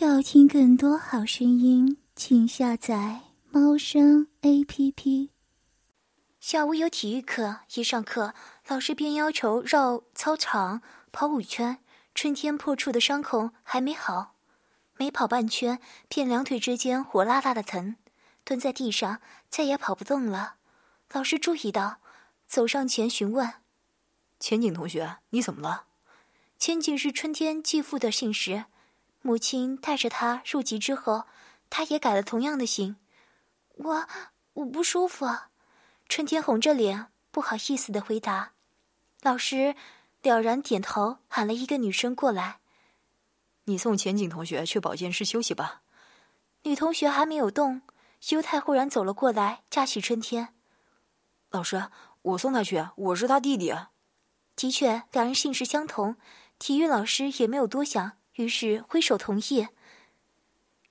要听更多好声音，请下载猫声 A P P。下午有体育课，一上课，老师便要求绕操场跑五圈。春天破处的伤口还没好，没跑半圈，便两腿之间火辣辣的疼，蹲在地上再也跑不动了。老师注意到，走上前询问：“千景同学，你怎么了？”千景是春天继父的姓氏。母亲带着他入籍之后，他也改了同样的姓。我我不舒服。春天红着脸，不好意思的回答。老师了然点头，喊了一个女生过来：“你送前景同学去保健室休息吧。”女同学还没有动，优太忽然走了过来，架起春天：“老师，我送他去，我是他弟弟。”的确，两人姓氏相同，体育老师也没有多想。于是挥手同意。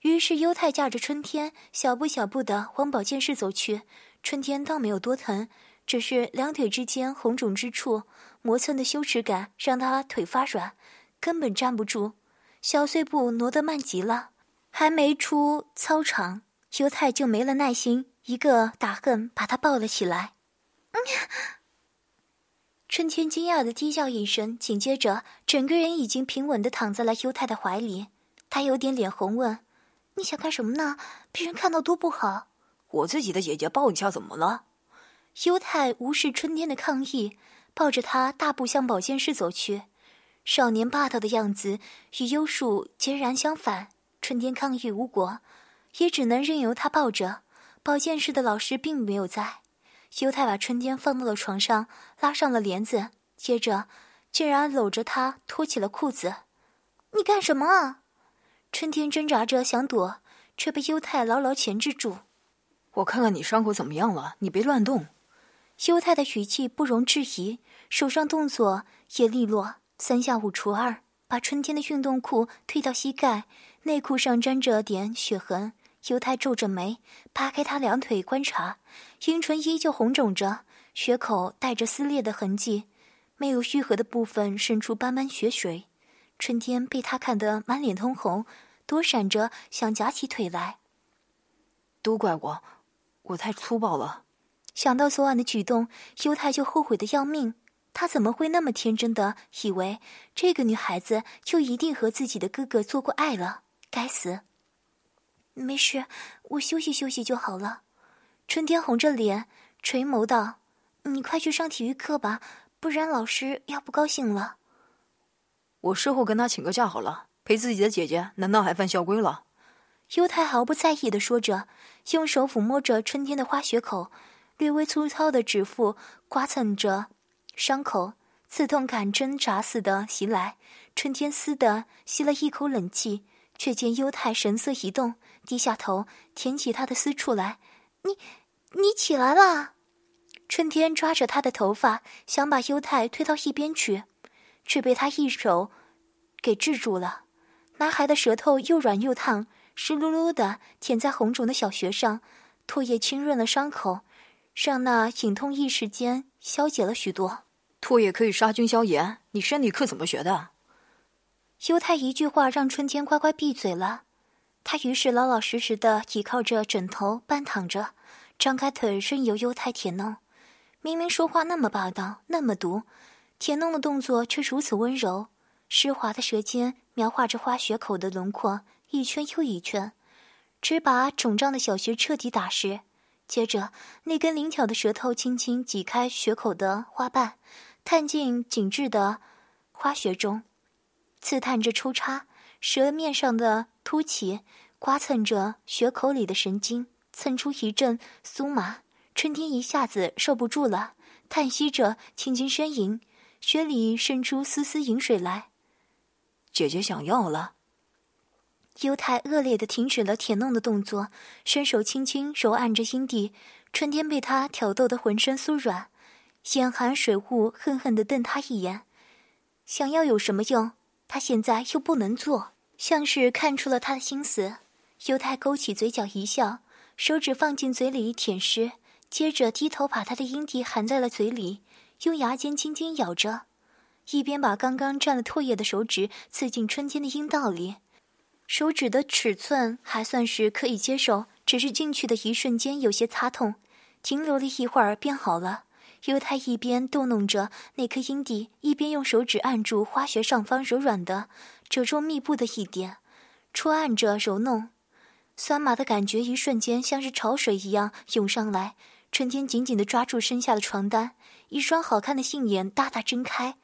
于是优太架着春天，小步小步的往保健室走去。春天倒没有多疼，只是两腿之间红肿之处，磨蹭的羞耻感让他腿发软，根本站不住。小碎步挪得慢极了，还没出操场，优太就没了耐心，一个打横把他抱了起来。春天惊讶的低叫一声，紧接着整个人已经平稳的躺在了优太的怀里。他有点脸红，问：“你想干什么呢？被人看到多不好。”“我自己的姐姐抱一下怎么了？”优太无视春天的抗议，抱着他大步向保健室走去。少年霸道的样子与优树截然相反。春天抗议无果，也只能任由他抱着。保健室的老师并没有在。优太把春天放到了床上，拉上了帘子，接着竟然搂着她脱起了裤子。你干什么啊？春天挣扎着想躲，却被犹太牢牢钳制住。我看看你伤口怎么样了，你别乱动。犹太的语气不容置疑，手上动作也利落，三下五除二，把春天的运动裤推到膝盖，内裤上沾着点血痕。犹太皱着眉，扒开他两腿观察，阴唇依旧红肿着，血口带着撕裂的痕迹，没有愈合的部分渗出斑斑血水。春天被他看得满脸通红，躲闪着想夹起腿来。都怪我，我太粗暴了。想到昨晚的举动，犹太就后悔的要命。他怎么会那么天真的以为这个女孩子就一定和自己的哥哥做过爱了？该死！没事，我休息休息就好了。春天红着脸垂眸道：“你快去上体育课吧，不然老师要不高兴了。”我事后跟他请个假好了，陪自己的姐姐，难道还犯校规了？优太毫不在意的说着，用手抚摸着春天的花血口，略微粗糙的指腹刮蹭着伤口，刺痛感挣扎似的袭来。春天嘶的吸了一口冷气，却见优太神色一动。低下头舔起他的私处来，你，你起来了。春天抓着他的头发，想把优太推到一边去，却被他一手给制住了。男孩的舌头又软又烫，湿漉漉的舔在红肿的小穴上，唾液浸润了伤口，让那隐痛一时间消解了许多。唾液可以杀菌消炎，你生理课怎么学的？优太一句话让春天乖乖闭嘴了。他于是老老实实的倚靠着枕头半躺着，张开腿任由犹太舔弄。明明说话那么霸道，那么毒，舔弄的动作却如此温柔。湿滑的舌尖描画着花穴口的轮廓，一圈又一圈，只把肿胀的小穴彻底打湿。接着，那根灵巧的舌头轻轻挤开穴口的花瓣，探进紧致的花穴中，刺探着抽插。舌面上的凸起，刮蹭着血口里的神经，蹭出一阵酥麻。春天一下子受不住了，叹息着，轻轻呻吟，血里渗出丝丝饮水来。姐姐想要了。犹太恶劣的停止了舔弄的动作，伸手轻轻揉按着阴蒂。春天被他挑逗得浑身酥软，眼含水雾，恨恨地瞪他一眼。想要有什么用？他现在又不能做，像是看出了他的心思。犹太勾起嘴角一笑，手指放进嘴里舔舐，接着低头把他的阴蒂含在了嘴里，用牙尖轻轻咬着，一边把刚刚沾了唾液的手指刺进春天的阴道里。手指的尺寸还算是可以接受，只是进去的一瞬间有些擦痛，停留了一会儿便好了。犹太一边逗弄着那颗阴蒂，一边用手指按住花穴上方柔软的、褶皱密布的一点，戳按着揉弄，酸麻的感觉一瞬间像是潮水一样涌上来。春天紧紧地抓住身下的床单，一双好看的杏眼大大睁开，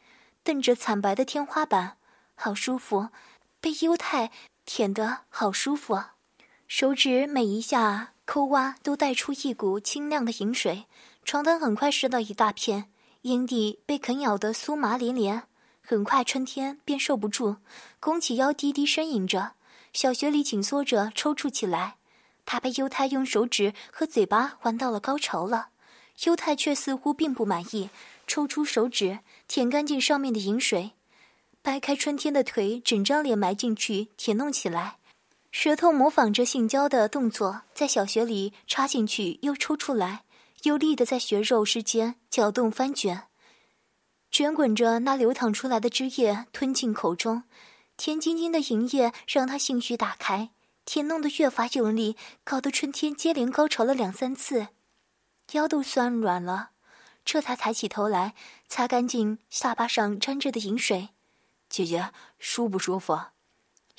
瞪着惨白的天花板，好舒服，被犹太。舔得好舒服，手指每一下抠挖都带出一股清亮的饮水，床单很快湿到一大片，阴蒂被啃咬得酥麻连连。很快，春天便受不住，弓起腰低低呻吟着，小穴里紧缩着抽搐起来。他被犹太用手指和嘴巴玩到了高潮了，犹太却似乎并不满意，抽出手指舔干净上面的饮水。掰开春天的腿，整张脸埋进去舔弄起来，舌头模仿着性交的动作，在小穴里插进去又抽出来，有力的在血肉之间搅动翻卷，卷滚着那流淌出来的汁液吞进口中，甜津津的银液让他兴趣打开，舔弄得越发用力，搞得春天接连高潮了两三次，腰都酸软了，这才抬起头来，擦干净下巴上沾着的饮水。姐姐舒不舒服？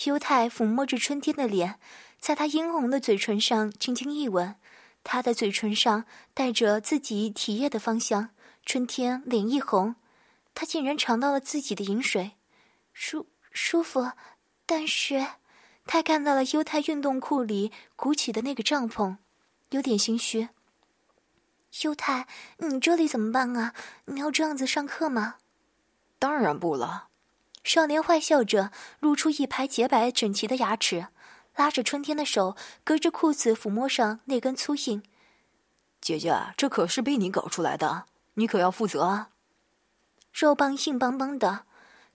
犹太抚摸着春天的脸，在她殷红的嘴唇上轻轻一吻，她的嘴唇上带着自己体液的芳香。春天脸一红，他竟然尝到了自己的饮水，舒舒服。但是，他看到了犹太运动裤里鼓起的那个帐篷，有点心虚。犹太，你这里怎么办啊？你要这样子上课吗？当然不了。少年坏笑着，露出一排洁白整齐的牙齿，拉着春天的手，隔着裤子抚摸上那根粗硬。姐姐，这可是被你搞出来的，你可要负责啊！肉棒硬邦邦的，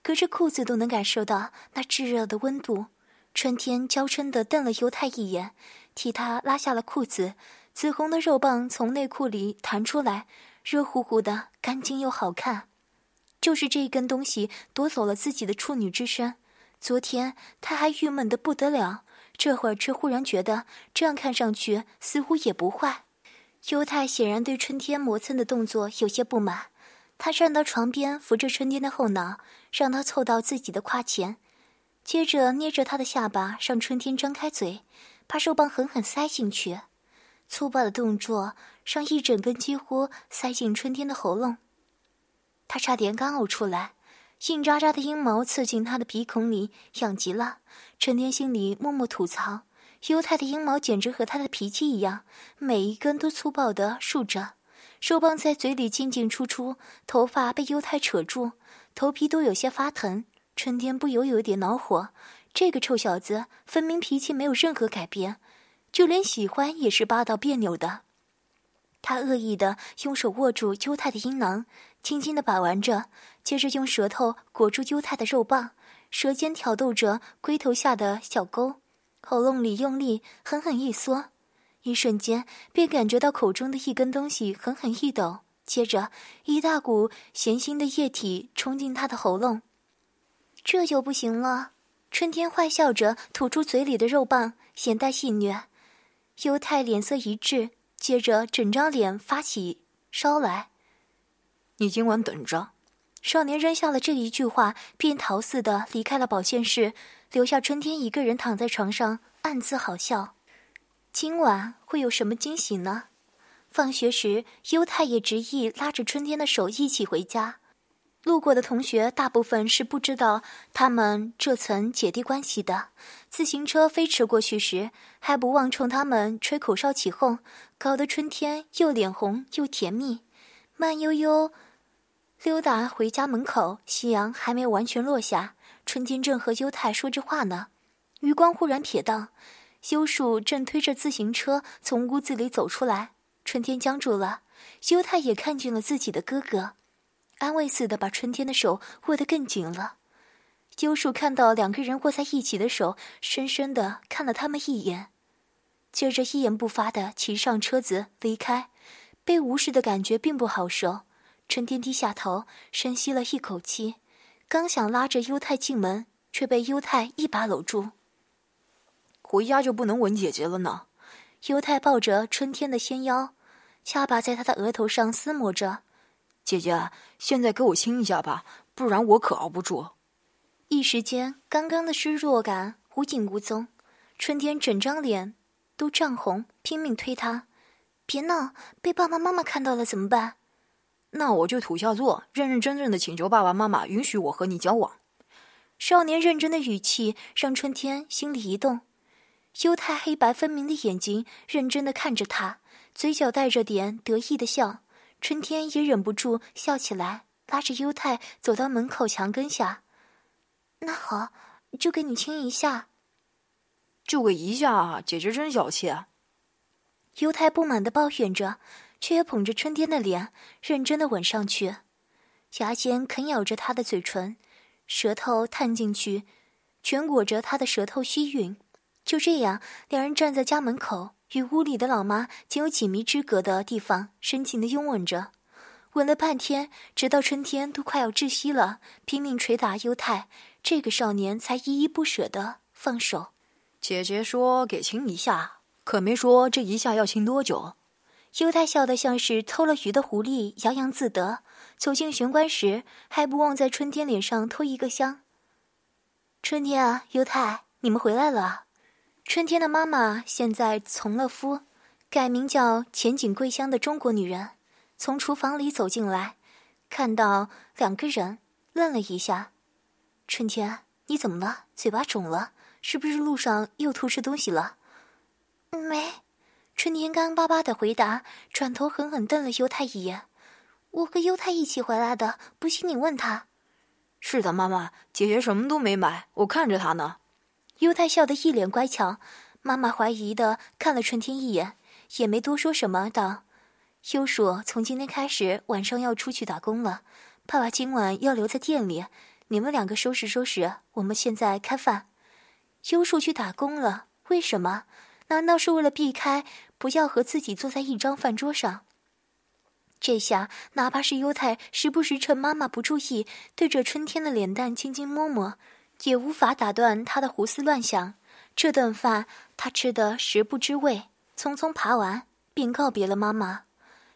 隔着裤子都能感受到那炙热的温度。春天娇嗔的瞪了犹太一眼，替他拉下了裤子，紫红的肉棒从内裤里弹出来，热乎乎的，干净又好看。就是这一根东西夺走了自己的处女之身。昨天他还郁闷的不得了，这会儿却忽然觉得这样看上去似乎也不坏。犹太显然对春天磨蹭的动作有些不满，他站到床边，扶着春天的后脑，让他凑到自己的胯前，接着捏着他的下巴，让春天张开嘴，把手棒狠狠塞进去。粗暴的动作让一整根几乎塞进春天的喉咙。他差点干呕出来，硬扎扎的阴毛刺进他的鼻孔里，痒极了。春天心里默默吐槽：犹太的阴毛简直和他的脾气一样，每一根都粗暴的竖着，手棒在嘴里进进出出，头发被犹太扯住，头皮都有些发疼。春天不由有点恼火，这个臭小子分明脾气没有任何改变，就连喜欢也是霸道别扭的。他恶意的用手握住犹太的阴囊。轻轻的把玩着，接着用舌头裹住犹太的肉棒，舌尖挑逗着龟头下的小沟，喉咙里用力狠狠一缩，一瞬间便感觉到口中的一根东西狠狠一抖，接着一大股咸腥的液体冲进他的喉咙，这就不行了。春天坏笑着吐出嘴里的肉棒，眼带戏谑。犹太脸色一滞，接着整张脸发起烧来。你今晚等着。少年扔下了这一句话，便逃似的离开了保健室，留下春天一个人躺在床上，暗自好笑。今晚会有什么惊喜呢？放学时，犹太也执意拉着春天的手一起回家。路过的同学大部分是不知道他们这层姐弟关系的。自行车飞驰过去时，还不忘冲他们吹口哨起哄，搞得春天又脸红又甜蜜，慢悠悠。溜达回家门口，夕阳还没有完全落下。春天正和优太说着话呢，余光忽然瞥到，优树正推着自行车从屋子里走出来。春天僵住了，优太也看见了自己的哥哥，安慰似的把春天的手握得更紧了。优树看到两个人握在一起的手，深深的看了他们一眼，接着一言不发的骑上车子离开。被无视的感觉并不好受。春天低下头，深吸了一口气，刚想拉着优太进门，却被优太一把搂住。回家就不能吻姐姐了呢？优太抱着春天的纤腰，下巴在他的额头上撕磨着。姐姐，现在给我亲一下吧，不然我可熬不住。一时间，刚刚的失落感无影无踪。春天整张脸都涨红，拼命推他：“别闹，被爸爸妈妈看到了怎么办？”那我就土下座，认认真真的请求爸爸妈妈允许我和你交往。少年认真的语气让春天心里一动。犹太黑白分明的眼睛认真的看着他，嘴角带着点得意的笑。春天也忍不住笑起来，拉着犹太走到门口墙根下。那好，就给你亲一下。就给一下，姐姐真小气。犹太不满的抱怨着。却也捧着春天的脸，认真的吻上去，牙尖啃咬着他的嘴唇，舌头探进去，全裹着他的舌头吸吮。就这样，两人站在家门口，与屋里的老妈仅有几米之隔的地方，深情的拥吻着，吻了半天，直到春天都快要窒息了，拼命捶打犹太，这个少年才依依不舍的放手。姐姐说给亲一下，可没说这一下要亲多久。犹太笑得像是偷了鱼的狐狸，洋洋自得。走进玄关时，还不忘在春天脸上偷一个香。春天啊，犹太，你们回来了。春天的妈妈现在从了夫，改名叫前景桂香的中国女人，从厨房里走进来，看到两个人，愣了一下。春天，你怎么了？嘴巴肿了？是不是路上又偷吃东西了？没。春天干巴巴的回答，转头狠狠瞪了犹太一眼：“我和犹太一起回来的，不信你问他。”“是的，妈妈，姐姐什么都没买，我看着他呢。”犹太笑得一脸乖巧。妈妈怀疑的看了春天一眼，也没多说什么，道：“优叔从今天开始晚上要出去打工了，爸爸今晚要留在店里，你们两个收拾收拾，我们现在开饭。”优叔去打工了，为什么？难道是为了避开不要和自己坐在一张饭桌上？这下哪怕是犹太时不时趁妈妈不注意对着春天的脸蛋轻轻摸摸，也无法打断他的胡思乱想。这顿饭他吃得食不知味，匆匆爬完便告别了妈妈，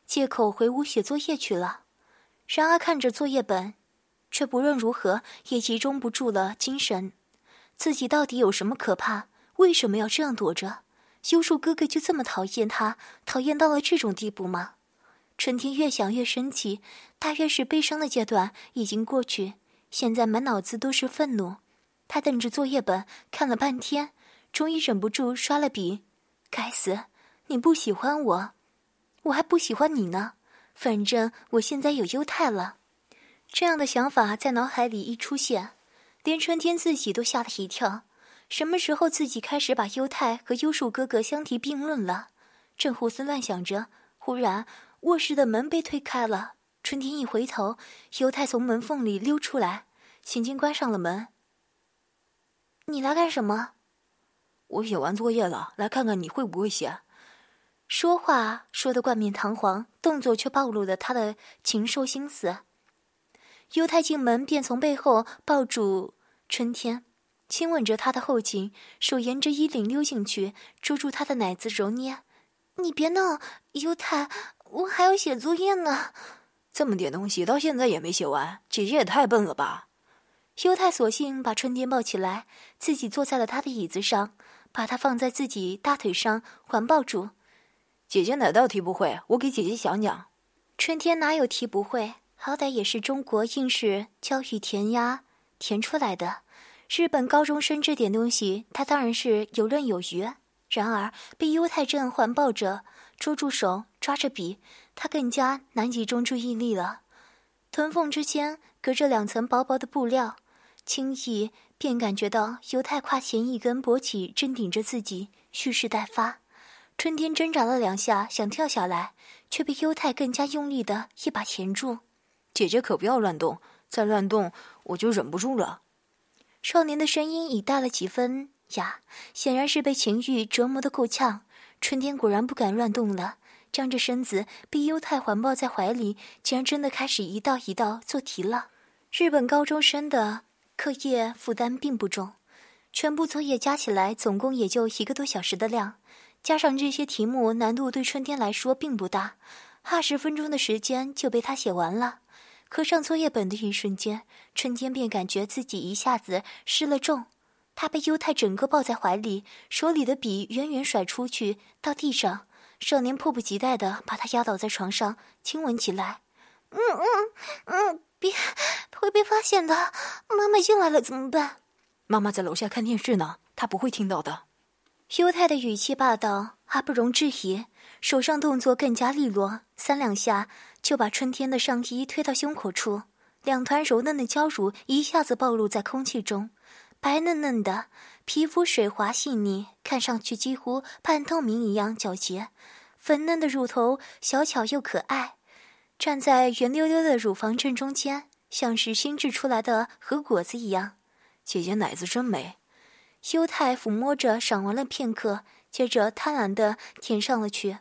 借口回屋写作业去了。然而看着作业本，却不论如何也集中不住了精神。自己到底有什么可怕？为什么要这样躲着？优树哥哥就这么讨厌他，讨厌到了这种地步吗？春天越想越生气，大约是悲伤的阶段已经过去，现在满脑子都是愤怒。他瞪着作业本看了半天，终于忍不住刷了笔。该死，你不喜欢我，我还不喜欢你呢。反正我现在有优太了。这样的想法在脑海里一出现，连春天自己都吓了一跳。什么时候自己开始把优太和优树哥哥相提并论了？正胡思乱想着，忽然卧室的门被推开了。春天一回头，优太从门缝里溜出来，轻轻关上了门。你来干什么？我写完作业了，来看看你会不会写。说话说的冠冕堂皇，动作却暴露了他的禽兽心思。优太进门便从背后抱住春天。亲吻着他的后颈，手沿着衣领溜进去，捉住他的奶子揉捏。你别闹，犹太，我还要写作业呢。这么点东西到现在也没写完，姐姐也太笨了吧？犹太索性把春天抱起来，自己坐在了他的椅子上，把他放在自己大腿上环抱住。姐姐哪道题不会？我给姐姐讲讲。春天哪有题不会？好歹也是中国应试教育填鸭填出来的。日本高中生这点东西，他当然是游刃有余。然而被犹太这样环抱着，捉住手，抓着笔，他更加难集中注意力了。臀缝之间隔着两层薄薄的布料，轻易便感觉到犹太胯前一根勃起正顶着自己，蓄势待发。春天挣扎了两下，想跳下来，却被犹太更加用力的一把钳住。姐姐可不要乱动，再乱动我就忍不住了。少年的声音已大了几分哑，显然是被情欲折磨得够呛。春天果然不敢乱动了，张着身子被优太环抱在怀里，竟然真的开始一道一道做题了。日本高中生的课业负担并不重，全部作业加起来总共也就一个多小时的量，加上这些题目难度对春天来说并不大，二十分钟的时间就被他写完了。合上作业本的一瞬间，春天便感觉自己一下子失了重。他被优太整个抱在怀里，手里的笔远远甩出去到地上。少年迫不及待地把他压倒在床上，亲吻起来。嗯嗯嗯，别，会被发现的。妈妈进来了怎么办？妈妈在楼下看电视呢，她不会听到的。犹太的语气霸道，还不容置疑，手上动作更加利落，三两下就把春天的上衣推到胸口处，两团柔嫩的娇乳一下子暴露在空气中。白嫩嫩的皮肤，水滑细腻，看上去几乎半透明一样皎洁。粉嫩的乳头，小巧又可爱，站在圆溜溜的乳房正中间，像是新制出来的核果子一样。姐姐奶子真美。修太抚摸着，赏玩了片刻，接着贪婪地舔上了去，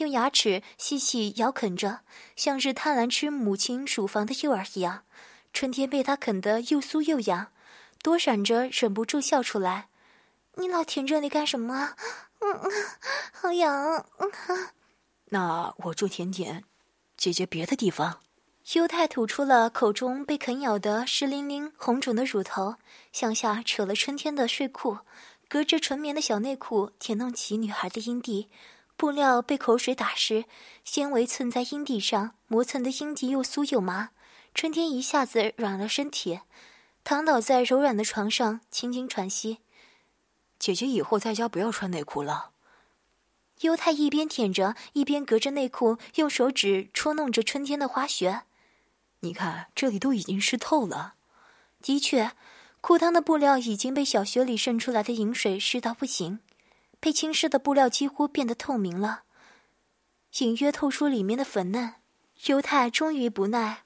用牙齿细细咬啃着，像是贪婪吃母亲乳房的幼儿一样。春天被他啃得又酥又痒。躲闪着，忍不住笑出来。你老舔这里干什么？嗯嗯，好痒。那我就舔舔姐姐别的地方。优太吐出了口中被啃咬的湿淋淋、红肿的乳头，向下扯了春天的睡裤，隔着纯棉的小内裤舔弄起女孩的阴蒂。布料被口水打湿，纤维蹭在阴蒂上，磨蹭的阴蒂又酥又麻。春天一下子软了身体。躺倒在柔软的床上，轻轻喘息。姐姐以后在家不要穿内裤了。犹太一边舔着，一边隔着内裤用手指戳弄着春天的花穴。你看，这里都已经湿透了。的确，裤裆的布料已经被小穴里渗出来的饮水湿到不行，被浸湿的布料几乎变得透明了，隐约透出里面的粉嫩。犹太终于不耐，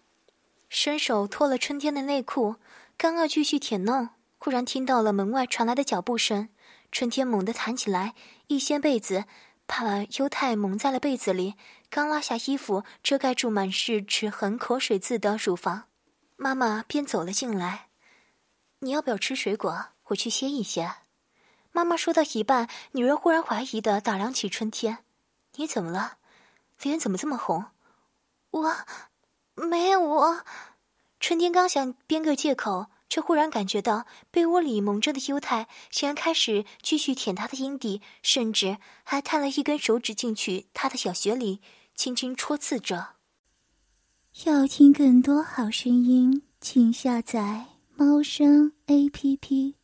伸手脱了春天的内裤。刚要继续舔弄，忽然听到了门外传来的脚步声。春天猛地弹起来，一掀被子，把犹太蒙在了被子里。刚拉下衣服，遮盖住满是齿痕、口水渍的乳房，妈妈便走了进来。你要不要吃水果？我去歇一歇。妈妈说到一半，女人忽然怀疑的打量起春天：“你怎么了？脸怎么这么红？”我，没有我。春天刚想编个借口，却忽然感觉到被窝里蒙着的犹太竟然开始继续舔他的阴蒂，甚至还探了一根手指进去他的小穴里，轻轻戳刺着。要听更多好声音，请下载猫声 A P P。